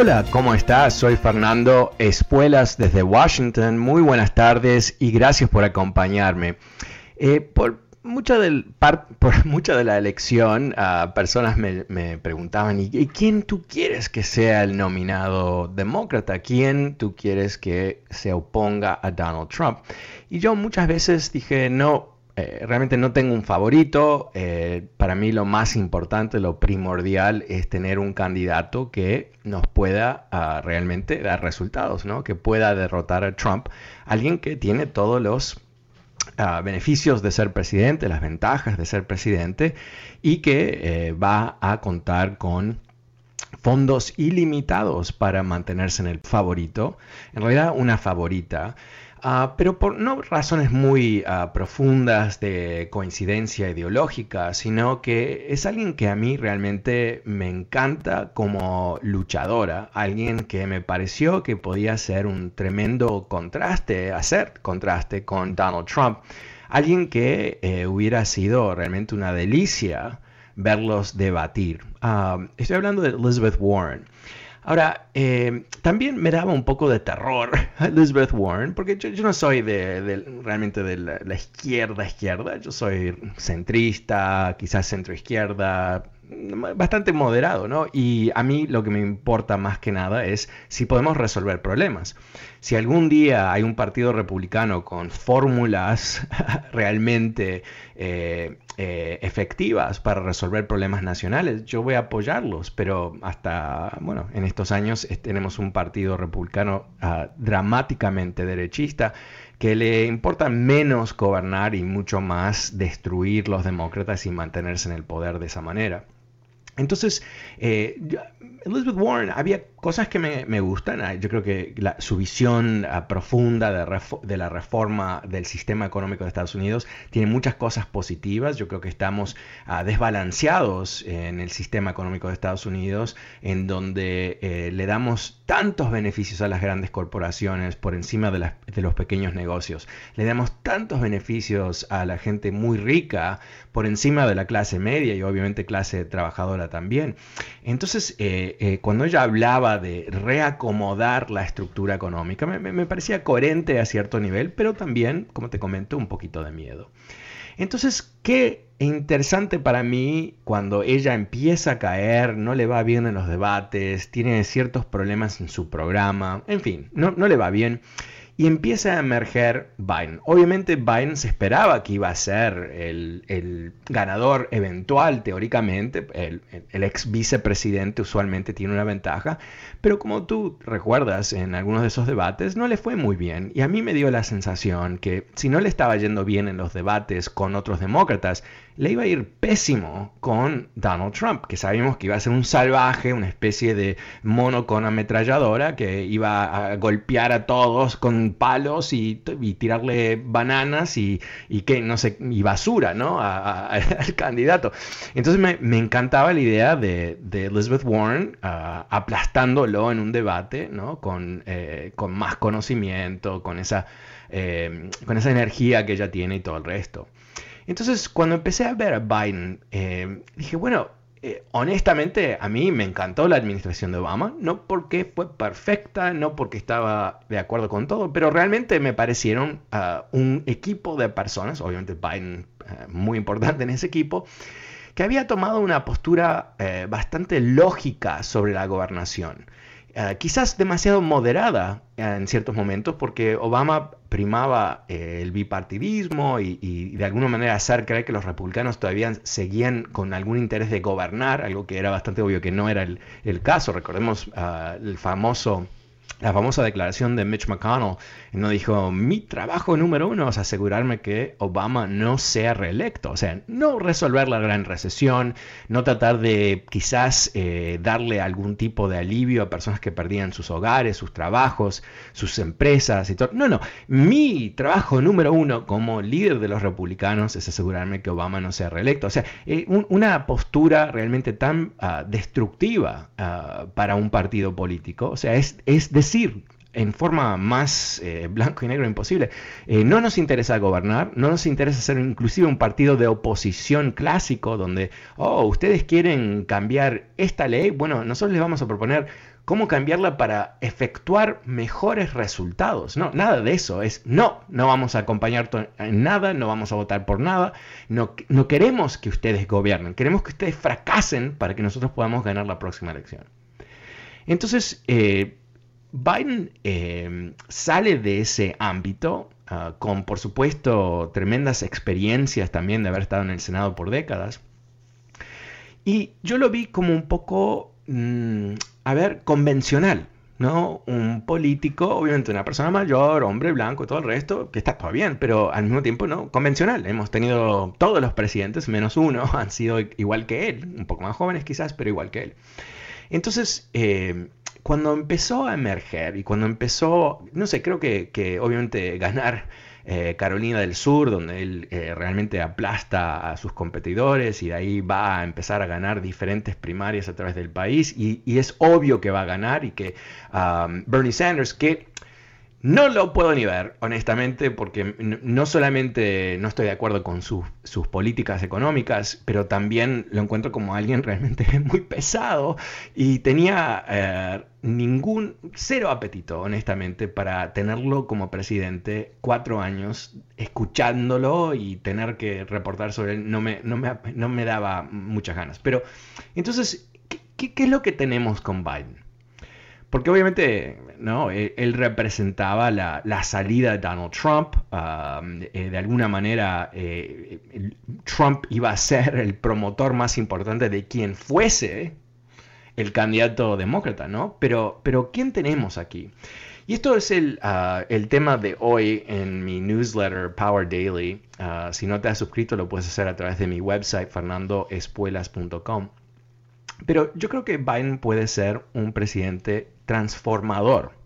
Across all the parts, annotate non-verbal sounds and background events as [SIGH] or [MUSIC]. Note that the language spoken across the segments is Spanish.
Hola, ¿cómo estás? Soy Fernando Espuelas desde Washington. Muy buenas tardes y gracias por acompañarme. Eh, por, mucha del, [LAUGHS] por mucha de la elección, uh, personas me, preguntaban, ¿y, ¿y quién tú quieres que sea el nominado demócrata? ¿Quién tú quieres que se oponga a Donald Trump? Y yo muchas veces dije, no, eh, realmente no tengo un favorito. Eh, para mí lo más importante, lo primordial es tener un candidato que nos pueda uh, realmente dar resultados, ¿no? que pueda derrotar a Trump. Alguien que tiene todos los uh, beneficios de ser presidente, las ventajas de ser presidente y que eh, va a contar con fondos ilimitados para mantenerse en el favorito. En realidad una favorita. Uh, pero por no razones muy uh, profundas de coincidencia ideológica, sino que es alguien que a mí realmente me encanta como luchadora, alguien que me pareció que podía ser un tremendo contraste, hacer contraste con Donald Trump, alguien que eh, hubiera sido realmente una delicia verlos debatir. Uh, estoy hablando de Elizabeth Warren. Ahora, eh, también me daba un poco de terror Elizabeth Warren, porque yo, yo no soy de, de, realmente de la, la, izquierda izquierda, yo soy centrista, quizás centro izquierda, bastante moderado, ¿no? Y a mí lo que me importa más que nada es si podemos resolver problemas. Si algún día hay un partido republicano con fórmulas [LAUGHS] realmente eh, eh, efectivas para resolver problemas nacionales, yo voy a apoyarlos, pero hasta, bueno, en estos años tenemos un partido republicano uh, dramáticamente derechista que le importa menos gobernar y mucho más destruir los demócratas y mantenerse en el poder de esa manera. Entonces, eh, Elizabeth Warren, había cosas que me, me gustan. Yo creo que la, su visión uh, profunda de, de, la reforma del sistema económico de Estados Unidos tiene muchas cosas positivas. Yo creo que estamos uh, desbalanceados en el sistema económico de Estados Unidos, en donde eh, le damos tantos beneficios a las grandes corporaciones por encima de, las, de los pequeños negocios. Le damos tantos beneficios a la gente muy rica por encima de la clase media y obviamente clase trabajadora también. Entonces, eh, eh, cuando ella hablaba de reacomodar la estructura económica, me, parecía coherente a cierto nivel, pero también, como te comento, un poquito de miedo. Entonces, qué interesante para mí cuando ella empieza a caer, no le va bien en los debates, tiene ciertos problemas en su programa, en fin, no le va bien y empieza a emerger Biden. Obviamente Biden se esperaba que iba a ser el, el ganador eventual, teóricamente, el, el, ex vicepresidente usualmente tiene una ventaja, pero como tú recuerdas en algunos de esos debates, no le fue muy bien. Y a mí me dio la sensación que si no le estaba yendo bien en los debates con otros demócratas, le iba a ir pésimo con Donald Trump, que sabíamos que iba a ser un salvaje, una especie de mono con ametralladora que iba a golpear a todos con palos y, tirarle bananas y, que no sé, y basura, ¿no? [LAUGHS] Al candidato. Entonces me, me, encantaba la idea de, de Elizabeth Warren uh, aplastándolo en un debate, ¿no? Con, eh, con más conocimiento, con esa, eh, con esa energía que ella tiene y todo el resto. Entonces, cuando empecé a ver a Biden, eh, dije, bueno, eh, honestamente, a mí me encantó la administración de Obama, no porque fue perfecta, no porque estaba de acuerdo con todo, pero realmente me parecieron ah, un equipo de personas, obviamente Biden eh, muy importante en ese equipo, que había tomado una postura bastante lógica sobre la gobernación. Quizás demasiado moderada en ciertos momentos, porque Obama primaba eh, el bipartidismo y, de alguna manera hacer creer que los republicanos todavía seguían con algún interés de gobernar, algo que era bastante obvio que no era el, caso. Recordemos ah, el famoso la famosa declaración de Mitch McConnell, no dijo, mi trabajo número uno es asegurarme que Obama no sea reelecto, o sea, no resolver la gran recesión, no tratar de quizás eh, darle algún tipo de alivio a personas que perdían sus hogares, sus trabajos, sus empresas y todo. No, no, mi trabajo número uno como líder de los republicanos es asegurarme que Obama no sea reelecto, o sea, eh, una postura realmente tan ah, destructiva ah, para un partido político, o sea, es, es decir, en forma más eh, blanco y negro imposible, eh, no nos interesa gobernar, no nos interesa ser inclusive un partido de oposición clásico donde, oh, ustedes quieren cambiar esta ley, bueno, nosotros les vamos a proponer cómo cambiarla para efectuar mejores resultados. No, nada de eso. Es no, no vamos a acompañar en nada, no vamos a votar por nada. No, no queremos que ustedes gobiernen, queremos que ustedes fracasen para que nosotros podamos ganar la próxima elección. Entonces, eh, Biden em, sale de ese ámbito ah, con, por supuesto, tremendas experiencias también de haber estado en el Senado por décadas. Y yo lo vi como un poco, mm, a ver, convencional, ¿no? Un político, obviamente una persona mayor, hombre blanco todo el resto, que está todo bien, pero al mismo tiempo, ¿no? Convencional. Hemos tenido todos los presidentes, menos uno, [LAUGHS] han sido igual que él, un poco más jóvenes quizás, pero igual que él. Entonces, eh, cuando empezó a emerger y cuando empezó, no sé, creo que, obviamente ganar eh, Carolina del Sur, donde él eh, realmente aplasta a sus competidores y de ahí va a empezar a ganar diferentes primarias a través del país y, es obvio que va a ganar y que um, Bernie Sanders, que no lo puedo ni ver, honestamente, porque no solamente no estoy de acuerdo con sus, políticas económicas, pero también lo encuentro como alguien [LAUGHS] realmente muy pesado y tenía eh, ningún, cero apetito, honestamente, para tenerlo como presidente cuatro años, escuchándolo y tener que reportar sobre él, no me, no me, daba muchas ganas. Pero, entonces, qué es lo que tenemos con Biden? Porque obviamente ¿no? E, él, representaba la, salida de Donald Trump. Um, eh, de alguna manera, eh, Trump iba a ser el promotor más importante de quien fuese el candidato demócrata, ¿no? Pero, pero ¿quién tenemos aquí? Y esto es el, uh, el tema de hoy en mi newsletter Power Daily. Uh, si no te has suscrito, lo puedes hacer a través de mi website, fernandoespuelas.com. Pero yo creo que Biden puede ser un presidente transformador.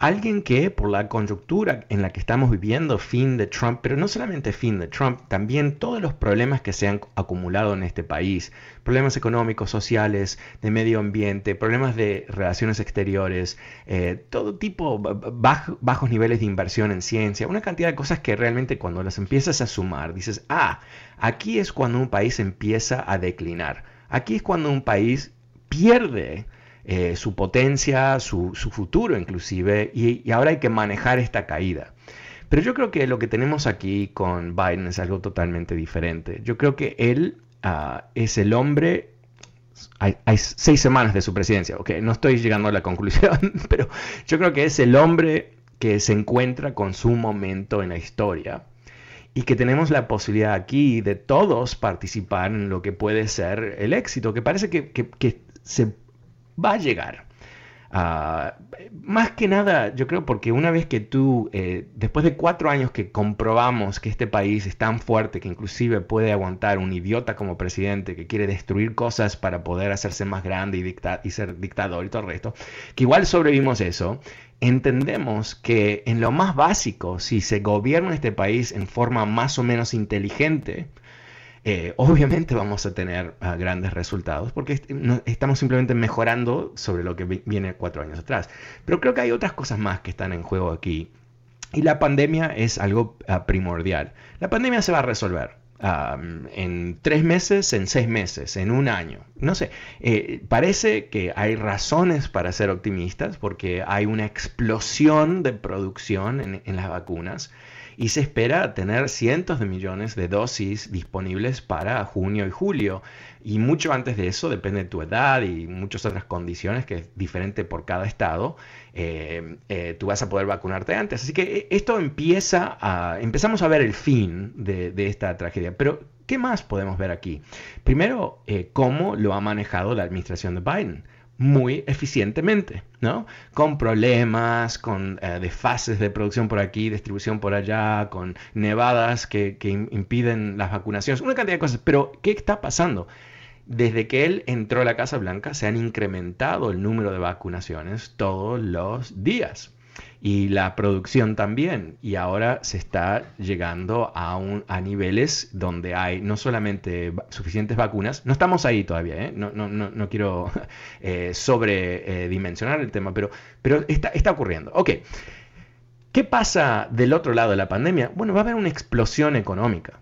Alguien que por la coyuntura en la que estamos viviendo, fin de Trump, pero no solamente fin de Trump, también todos los problemas que se han acumulado en este país, problemas económicos, sociales, de medio ambiente, problemas de relaciones exteriores, eh, todo tipo, bajos niveles de inversión en ciencia, una cantidad de cosas que realmente cuando las empiezas a sumar, dices, ah, aquí es cuando un país empieza a declinar, aquí es cuando un país pierde eh, su potencia, su, futuro inclusive, y, ahora hay que manejar esta caída. Pero yo creo que lo que tenemos aquí con Biden es algo totalmente diferente. Yo creo que él ah, es el hombre... Hay, seis semanas de su presidencia, ok, no estoy llegando a la [LAUGHS] conclusión, pero yo creo que es el hombre que se encuentra con su momento en la historia y que tenemos la posibilidad aquí de todos participar en lo que puede ser el éxito, que parece que, se va a llegar. Ah, más que nada, yo creo porque una vez que tú, eh, después de cuatro años que comprobamos que este país es tan fuerte que inclusive puede aguantar un idiota como presidente que quiere destruir cosas para poder hacerse más grande y, y ser dictador y todo el resto, que igual sobrevivimos eso, entendemos que en lo más básico, si se gobierna este país en forma más o menos inteligente, eh, obviamente vamos a tener ah, grandes resultados porque estamos simplemente mejorando sobre lo que viene cuatro años atrás. Pero creo que hay otras cosas más que están en juego aquí. Y la pandemia es algo ah, primordial. La pandemia se va a resolver. En tres meses, en seis meses, en un año. No sé, eh, parece que hay razones para ser optimistas porque hay una explosión de producción en, en las vacunas y se espera tener cientos de millones de dosis disponibles para junio y julio. Y mucho antes de eso, depende de tu edad y muchas otras condiciones que es diferente por cada estado, eh, eh, tú vas a poder vacunarte antes. Así que eh, esto empieza a, empezamos a ver el fin de, de esta tragedia. Pero, ¿qué más podemos ver aquí? Primero, cómo lo ha manejado la administración de Biden muy eficientemente, ¿no? Con problemas, con eh, desfases de producción por aquí, distribución por allá, con nevadas que, que impiden las vacunaciones, una cantidad de cosas. Pero, ¿qué está pasando? Desde que él entró a la Casa Blanca se han incrementado el número de vacunaciones todos los días y la producción también. Y ahora se está llegando a, un, a niveles donde hay no solamente suficientes vacunas, no estamos ahí todavía, ¿eh? no, no, no, no, quiero [LAUGHS] eh, sobredimensionar el tema, pero, pero está, está ocurriendo. Ok. ¿Qué pasa del otro lado de la pandemia? Bueno, va a haber una explosión económica.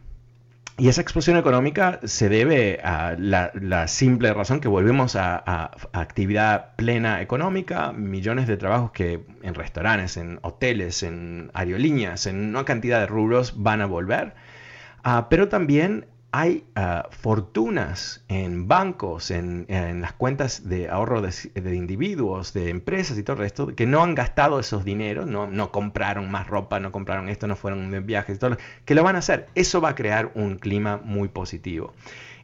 Y esa explosión económica se debe a la, simple razón que volvemos a, actividad plena económica, millones de trabajos que en restaurantes, en hoteles, en aerolíneas, en una cantidad de rubros van a volver, ah, pero también hay ah, fortunas en bancos, en, las cuentas de ahorro de, individuos, de empresas y todo esto, que no han gastado esos dineros, no, no compraron más ropa, no compraron esto, no fueron de viajes, todo, que lo van a hacer. Eso va a crear un clima muy positivo.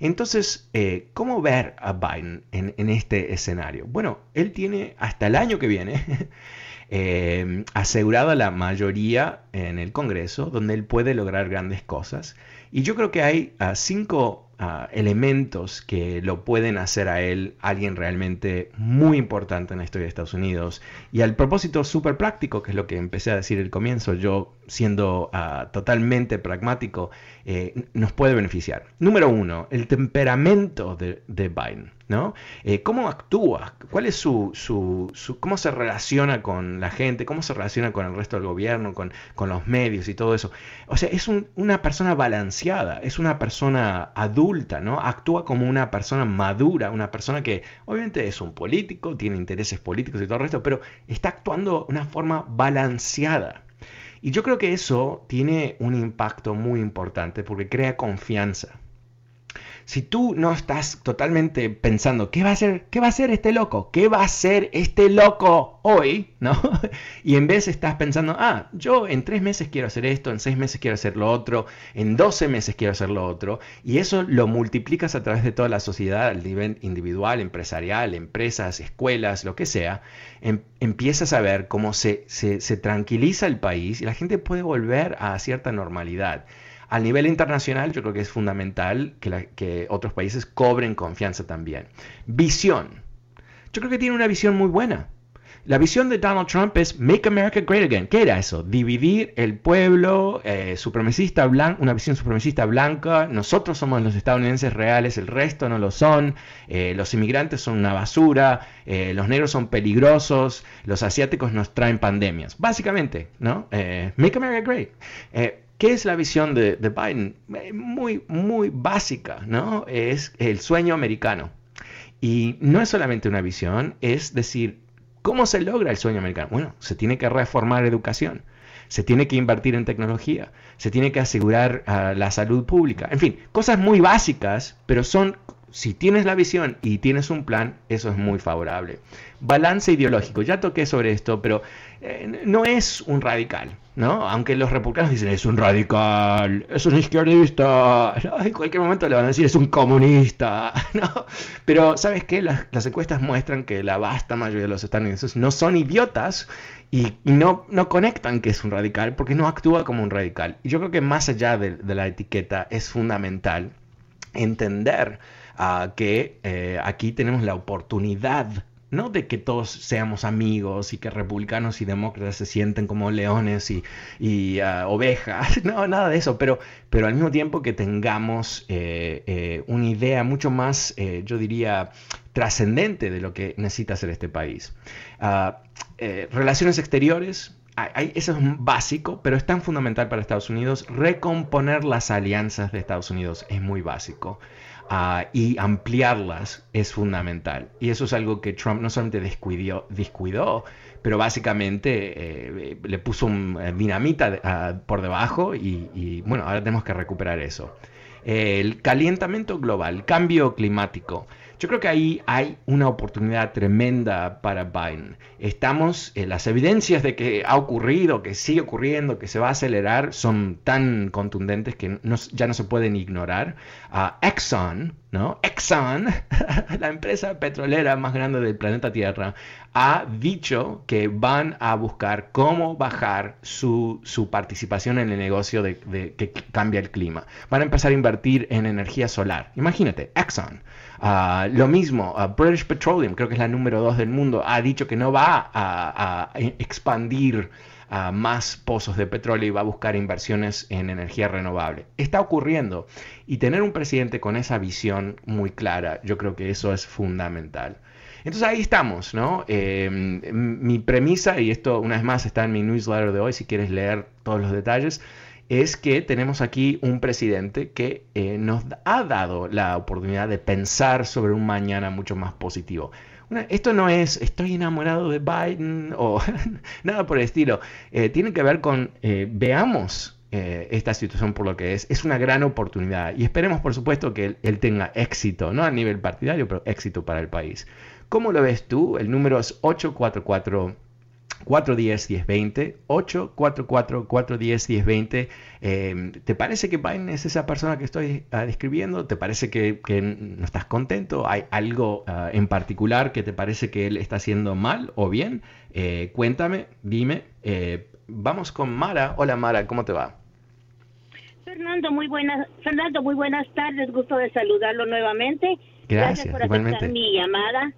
Entonces, eh, ¿cómo ver a Biden en, este escenario? Bueno, él tiene hasta el año que viene [LAUGHS] eh, asegurada la mayoría en el Congreso, donde él puede lograr grandes cosas. Y yo creo que hay ah, cinco ah, elementos que lo pueden hacer a él alguien realmente muy importante en la historia de Estados Unidos. Y al propósito súper práctico, que es lo que empecé a decir al comienzo, yo siendo ah, totalmente pragmático, eh, nos puede beneficiar. Número uno, el temperamento de, de Biden. ¿no? Eh, ¿Cómo actúa? ¿Cuál es su, su, cómo se relaciona con la gente? ¿Cómo se relaciona con el resto del gobierno, con, con los medios y todo eso? O sea, es una persona balanceada, es una persona adulta, ¿no? Actúa como una persona madura, una persona que obviamente es un político, tiene intereses políticos y todo el resto, pero está actuando de una forma balanceada. Y yo creo que eso tiene un impacto muy importante porque crea confianza si tú no estás totalmente pensando, ¿qué va a hacer, qué va a hacer este loco? ¿Qué va a hacer este loco hoy? ¿No? [LAUGHS] Y en vez estás pensando, ah, yo en tres meses quiero hacer esto, en seis meses quiero hacer lo otro, en doce meses quiero hacer lo otro, y eso lo multiplicas a través de toda la sociedad, al nivel individual, empresarial, empresas, escuelas, lo que sea, em, empiezas a ver cómo se, se, se tranquiliza el país y la gente puede volver a cierta normalidad. A nivel internacional, yo creo que es fundamental que, que otros países cobren confianza también. Visión. Yo creo que tiene una visión muy buena. La visión de Donald Trump es Make America Great Again. ¿Qué era eso? Dividir el pueblo, eh, supremacista blanco, una visión supremacista blanca. Nosotros somos los estadounidenses reales, el resto no lo son. Eh, los inmigrantes son una basura. Eh, los negros son peligrosos. Los asiáticos nos traen pandemias. Básicamente, ¿no? Make America Great. ¿Qué es la visión de, Biden? Eh, muy, muy básica, ¿no? Es el sueño americano. Y no es solamente una visión, es decir, ¿cómo se logra el sueño americano? Bueno, se tiene que reformar educación, se tiene que invertir en tecnología, se tiene que asegurar ah, la salud pública, en fin, cosas muy básicas, pero son, si tienes la visión y tienes un plan, eso es muy favorable. Balance ideológico, ya toqué sobre esto, pero eh, no es un radical, ¿no? Aunque los republicanos dicen es un radical, es un izquierdista, [LAUGHS] en cualquier momento le van a decir es un comunista, [LAUGHS] ¿no? Pero ¿sabes qué? Las, encuestas muestran que la vasta mayoría de los estadounidenses no son idiotas y, no, no conectan que es un radical porque no actúa como un radical. Y yo creo que más allá de, la etiqueta es fundamental entender ah, que eh, aquí tenemos la oportunidad no de que todos seamos amigos y que republicanos y demócratas se sienten como leones y, ah, ovejas, [LAUGHS] no, nada de eso, pero, pero al mismo tiempo que tengamos eh, eh, una idea mucho más, eh, yo diría, trascendente de lo que necesita hacer este país. Ah, relaciones exteriores, eso es básico, pero es tan fundamental para Estados Unidos. Recomponer las alianzas de Estados Unidos es muy básico. Ah, y ampliarlas es fundamental. Y eso es algo que Trump no solamente descuidó, descuidó pero básicamente eh, le puso un eh, dinamita ah, por debajo y, y, bueno, ahora tenemos que recuperar eso. El calentamiento global, cambio climático. Yo creo que ahí hay una oportunidad tremenda para Biden. Estamos, en las evidencias de que ha ocurrido, que sigue ocurriendo, que se va a acelerar, son tan contundentes que ya no se pueden ignorar. Exxon, ¿no? Exxon, [LAUGHS] la empresa petrolera más grande del planeta Tierra, ha dicho que van a buscar cómo bajar su, participación en el negocio de, que cambia el clima. Van a empezar a invertir en energía solar. Imagínate, Exxon. Ah, lo mismo, uh, British Petroleum, creo que es la número dos del mundo, ha dicho que no va a, expandir ah, más pozos de petróleo y va a buscar inversiones en energía renovable. Está ocurriendo y tener un presidente con esa visión muy clara, yo creo que eso es fundamental. Entonces ahí estamos, ¿no? Em, mi premisa, y esto una vez más está en mi newsletter de hoy, si quieres leer todos los detalles, es que tenemos aquí un presidente que eh, nos ha dado la oportunidad de pensar sobre un mañana mucho más positivo. esto no es estoy enamorado de Biden [LAUGHS] o [LAUGHS] nada por el estilo. Eh, tiene que ver con eh, veamos esta situación por lo que es. Es una gran oportunidad y esperemos por supuesto que él, él tenga éxito, no a nivel partidario, pero éxito para el país. ¿Cómo lo ves tú? El número es 844. 410-1020, 844-410-1020. Eh, ¿Te parece que Biden es esa persona que estoy uh, describiendo? ¿Te parece que, que, no estás contento? ¿Hay algo uh, en particular que te parece que él está haciendo mal o bien? Eh, cuéntame, dime. Eh, vamos con Mara. Hola Mara, ¿cómo te va? Fernando, muy buenas, Fernando, muy buenas tardes. Gusto de saludarlo nuevamente. Gracias, Gracias por aceptar mi llamada.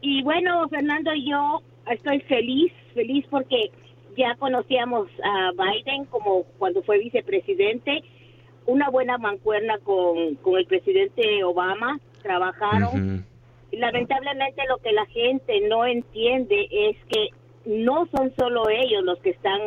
Y bueno, Fernando, yo estoy feliz, feliz porque ya conocíamos a Biden como cuando fue vicepresidente, una buena mancuerna con, con el presidente Obama, trabajaron. Lamentablemente lo que la gente no entiende es que no son solo ellos los que están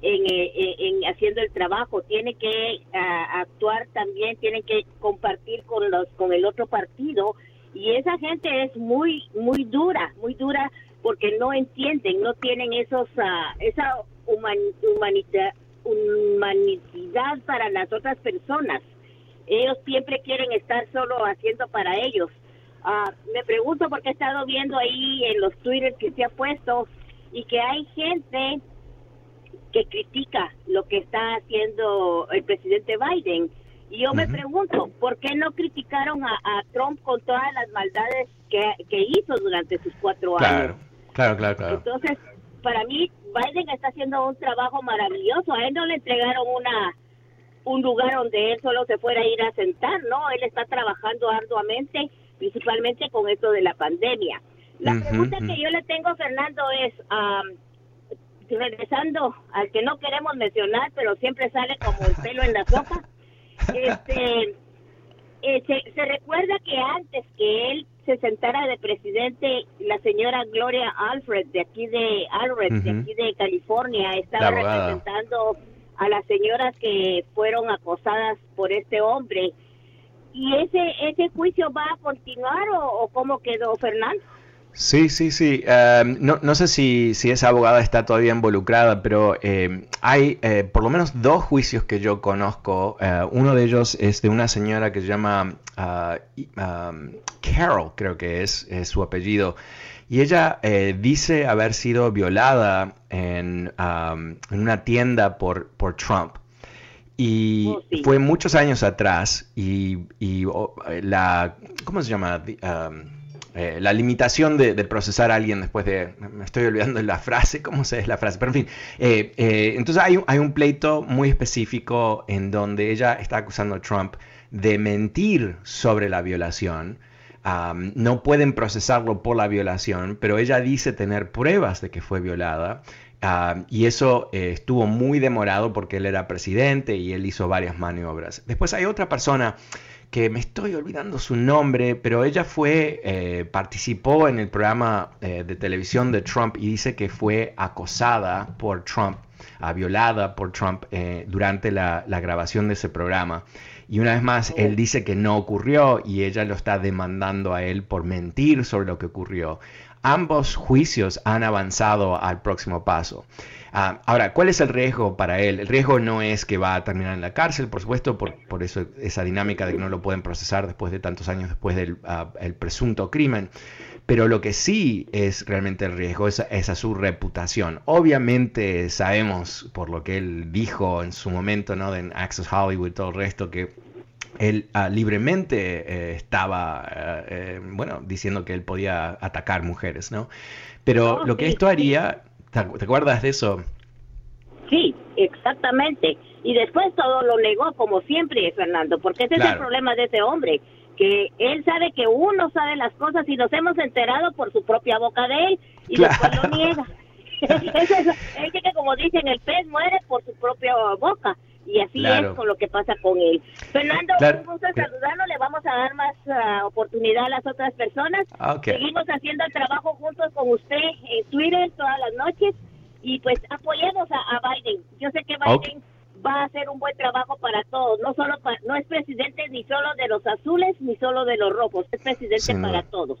en, eh, en, haciendo el trabajo, tienen que actuar también, tienen que compartir con los con el otro partido. Y esa gente es muy muy dura, muy dura porque no entienden, no tienen esos uh, esa humanidad, humanidad para las otras personas. Ellos siempre quieren estar solo haciendo para ellos. Uh, me pregunto porque he estado viendo ahí en los Twitter que se ha puesto y que hay gente que critica lo que está haciendo el presidente Biden. Y yo me pregunto, ¿por qué no criticaron a, Trump con todas las maldades que, que hizo durante sus cuatro años? Claro, claro, claro. Entonces, para mí, Biden está haciendo un trabajo maravilloso. A él no le entregaron una un lugar donde él solo se fuera a ir a sentar, ¿no? Él está trabajando arduamente, principalmente con esto de la pandemia. La pregunta que yo le tengo, Fernando, es, regresando al que no queremos mencionar, pero siempre sale como el pelo en la sopa, [LAUGHS] este, eh, se, se recuerda que antes que él se sentara de presidente la señora Gloria Alfred de aquí de Alfred, de aquí de California, estaba representando a las señoras que fueron acosadas por este hombre. ¿Y ese ese juicio va a continuar o, o cómo quedó Fernando? Sí, sí, sí. Em, no, no, sé si, si, esa abogada está todavía involucrada, pero em, hay eh, por lo menos dos juicios que yo conozco. Eh, uno de ellos es de una señora que se llama ah, Carol, creo que es, su apellido. Y ella eh, dice haber sido violada en, en una tienda por, por Trump. Y oh, fue muchos años atrás. Y, y oh, la. ¿Cómo se llama? Eh, la limitación de, procesar a alguien después de, me estoy olvidando la frase, [LAUGHS] ¿cómo se es la frase? Pero en fin, eh, eh, entonces hay, hay, un pleito muy específico en donde ella está acusando a Trump de mentir sobre la violación. no pueden procesarlo por la violación, pero ella dice tener pruebas de que fue violada. y eso estuvo muy demorado porque él era presidente y él hizo varias maniobras. Después hay otra persona que me estoy olvidando su nombre, pero ella fue, eh, participó en el programa eh, de televisión de Trump y dice que fue acosada por Trump, ah, violada por Trump eh, durante la, la grabación de ese programa. Y una vez más, él dice que no ocurrió y ella lo está demandando a él por mentir sobre lo que ocurrió. Ambos juicios han avanzado al próximo paso. Ah, ahora, ¿cuál es el riesgo para él? El riesgo no es que va a terminar en la cárcel, por supuesto, por, por eso esa dinámica de que no lo pueden procesar después de tantos años después del ah, el presunto crimen. Pero lo que sí es realmente el riesgo es, a su reputación. Obviamente sabemos, por lo que él dijo en su momento, ¿no? En Access Hollywood y todo el resto, que él ah, libremente eh, estaba, eh, bueno, diciendo que él podía atacar mujeres, ¿no? Pero lo que esto haría ¿Te, acuerdas de eso? Sí, exactamente. Y después todo lo negó, como siempre, Fernando, porque ese es el problema de ese hombre, que él sabe que uno sabe las cosas y nos hemos enterado por su propia boca de él y después lo niega. [LAUGHS] [LAUGHS] es, es, que como dicen, el pez muere por su propia boca. Y así es con lo que pasa con él. Fernando, un gusto saludarlo. Le vamos a dar más ah, oportunidad a las otras personas. Ah, Seguimos haciendo el trabajo juntos con usted en Twitter todas las noches. Y pues apoyemos a, Biden. Yo sé que Biden va a hacer un buen trabajo para todos. No solo no es presidente ni solo de los azules ni solo de los rojos. Es presidente para todos.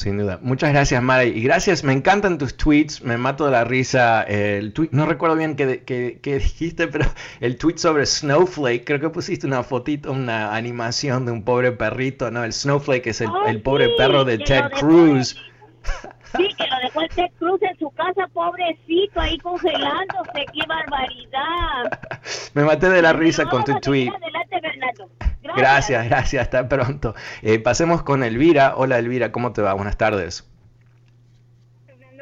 Sin duda. Muchas gracias, Mari. Y gracias, me encantan tus tweets, me mato de la risa. El tweet, no recuerdo bien qué, dijiste, pero el tweet sobre Snowflake, creo que pusiste una fotito, una animación de un pobre perrito, ¿no? El Snowflake es el, el pobre perro de Ted Cruz. [LAUGHS] Sí, que lo dejó el Ted Cruz en su casa, pobrecito, ahí congelándose. ¡Qué barbaridad! Me maté de la risa con tu tweet. Adelante, Bernardo. Gracias. gracias, hasta pronto. Eh, pasemos con Elvira. Hola Elvira, ¿cómo te va? Buenas tardes.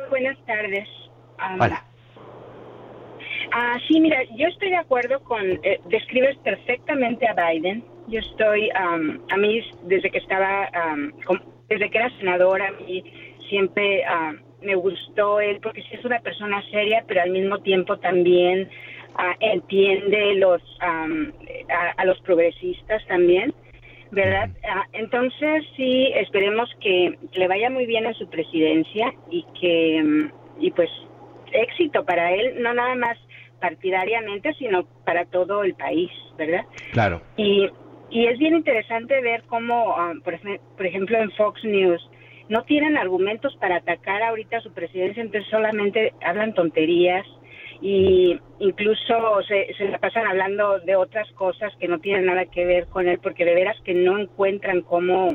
Buenas tardes. Hola. Ah, sí, mira, yo estoy de acuerdo con, eh, describes perfectamente a Biden. Yo estoy, a mí desde que estaba, desde que era senadora, a mí siempre me gustó él porque sí es una persona seria, pero al mismo tiempo también entiende los a, los progresistas también, ¿verdad? Ah, entonces sí, esperemos que le vaya muy bien a su presidencia y que, mm, y pues éxito para él, no nada más partidariamente, sino para todo el país, ¿verdad? Claro. Y, y es bien interesante ver cómo, ah, por, por ejemplo, en Fox News, no tienen argumentos para atacar ahorita a su presidencia, entonces solamente hablan tonterías y incluso se, se la pasan hablando de otras cosas que no tienen nada que ver con él, porque de veras que no encuentran cómo,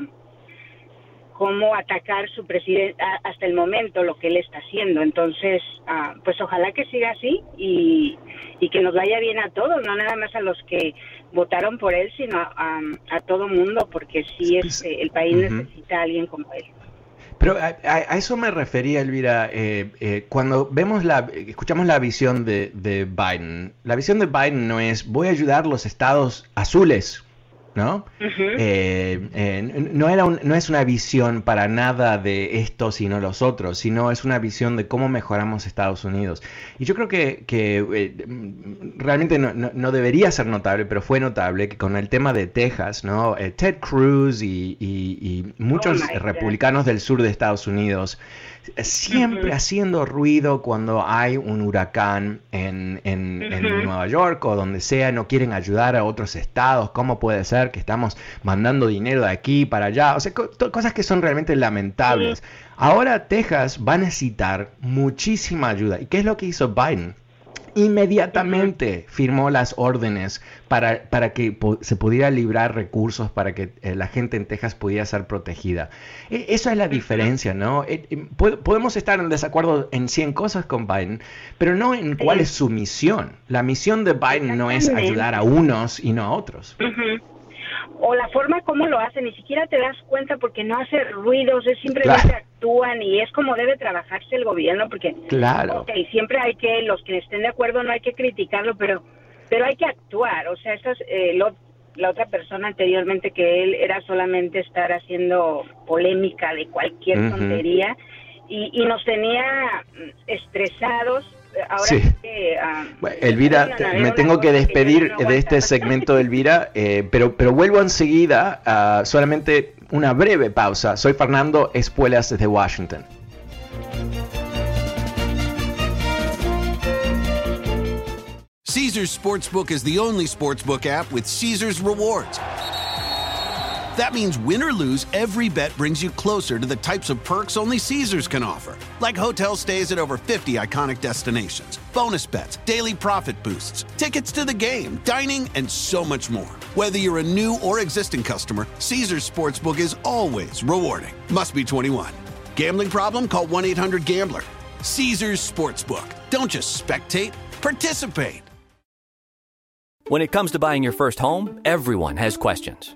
cómo atacar su presidente hasta el momento lo que él está haciendo. Entonces, ah, pues ojalá que siga así y, y, que nos vaya bien a todos, no nada más a los que votaron por él, sino a, a, todo mundo, porque sí es, el país necesita a alguien como él. Pero a, eso me refería, Elvira, eh, eh, cuando vemos la, escuchamos la visión de, de, Biden. La visión de Biden no es voy a ayudar a los estados azules ¿no? Eh, eh, no, era no es una visión para nada de esto sino los otros, sino es una visión de cómo mejoramos Estados Unidos. Y yo creo que, eh, realmente no, debería ser notable, pero fue notable que con el tema de Texas, ¿no? Ted Cruz y, muchos oh republicanos del sur de Estados Unidos siempre haciendo ruido cuando hay un huracán en, Nueva York o donde sea, no quieren ayudar a otros estados, ¿cómo puede ser que estamos mandando dinero de aquí para allá? O sea, cosas que son realmente lamentables. Ahora Texas va a necesitar muchísima ayuda. ¿Y qué es lo que hizo Biden? inmediatamente firmó las órdenes para, para que se pudiera librar recursos para que eh, la gente en Texas pudiera ser protegida. E, eso es la diferencia, ¿no? E, e, podemos estar en desacuerdo en 100 cosas con Biden, pero no en cuál es su misión. La misión de Biden no es ayudar a unos y no a otros o la forma como lo hace, ni siquiera te das cuenta porque no hace ruidos, es simplemente actúan y es como debe trabajarse el gobierno, porque claro. siempre hay que, los que estén de acuerdo no hay que criticarlo, pero pero hay que actuar, o sea, esa eh, la otra persona anteriormente que él era solamente estar haciendo polémica de cualquier tontería y, y nos tenía estresados ahora Sí. que, ah, Bueno, Elvira, te- me tengo que despedir no de este segmento, Elvira, eh, pero, pero vuelvo enseguida, a solamente una breve pausa. Soy Fernando Espuelas desde Washington. Caesars Sportsbook is the only sportsbook app with Caesars rewards. That means win or lose, every bet brings you closer to the types of perks only Caesars can offer, like hotel stays at over 50 iconic destinations, bonus bets, daily profit boosts, tickets to the game, dining, and so much more. Whether you're a new or existing customer, Caesars Sportsbook is always rewarding. Must be 21. Gambling problem? Call 1 800 Gambler. Caesars Sportsbook. Don't just spectate, participate. When it comes to buying your first home, everyone has questions.